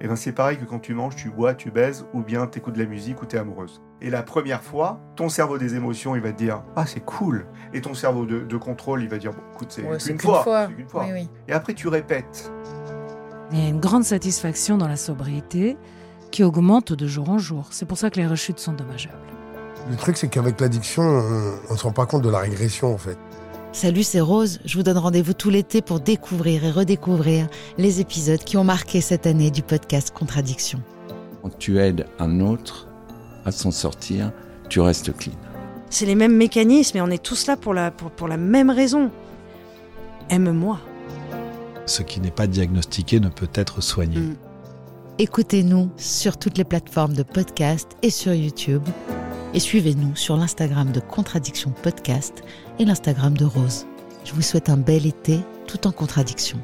et eh ben c'est pareil que quand tu manges, tu bois, tu baises, ou bien tu écoutes de la musique ou tu es amoureuse. Et la première fois, ton cerveau des émotions, il va te dire Ah, c'est cool. Et ton cerveau de, contrôle, il va dire bon, Écoute, c'est une, fois. fois. Et après, tu répètes. Il y a une grande satisfaction dans la sobriété qui augmente de jour en jour. C'est pour ça que les rechutes sont dommageables. Le truc, c'est qu'avec l'addiction, on ne se rend pas compte de la régression, en fait. Salut, c'est Rose. Je vous donne rendez-vous tout l'été pour découvrir et redécouvrir les épisodes qui ont marqué cette année du podcast Contradiction. Quand tu aides un autre à s'en sortir, tu restes clean. C'est les mêmes mécanismes et on est tous là pour la, pour, la même raison. Aime-moi. Ce qui n'est pas diagnostiqué ne peut être soigné. Mm. Écoutez-nous sur toutes les plateformes de podcast et sur YouTube. Et suivez-nous sur l'Instagram de Contradiction Podcast et l'Instagram de Rose. Je vous souhaite un bel été tout en contradiction.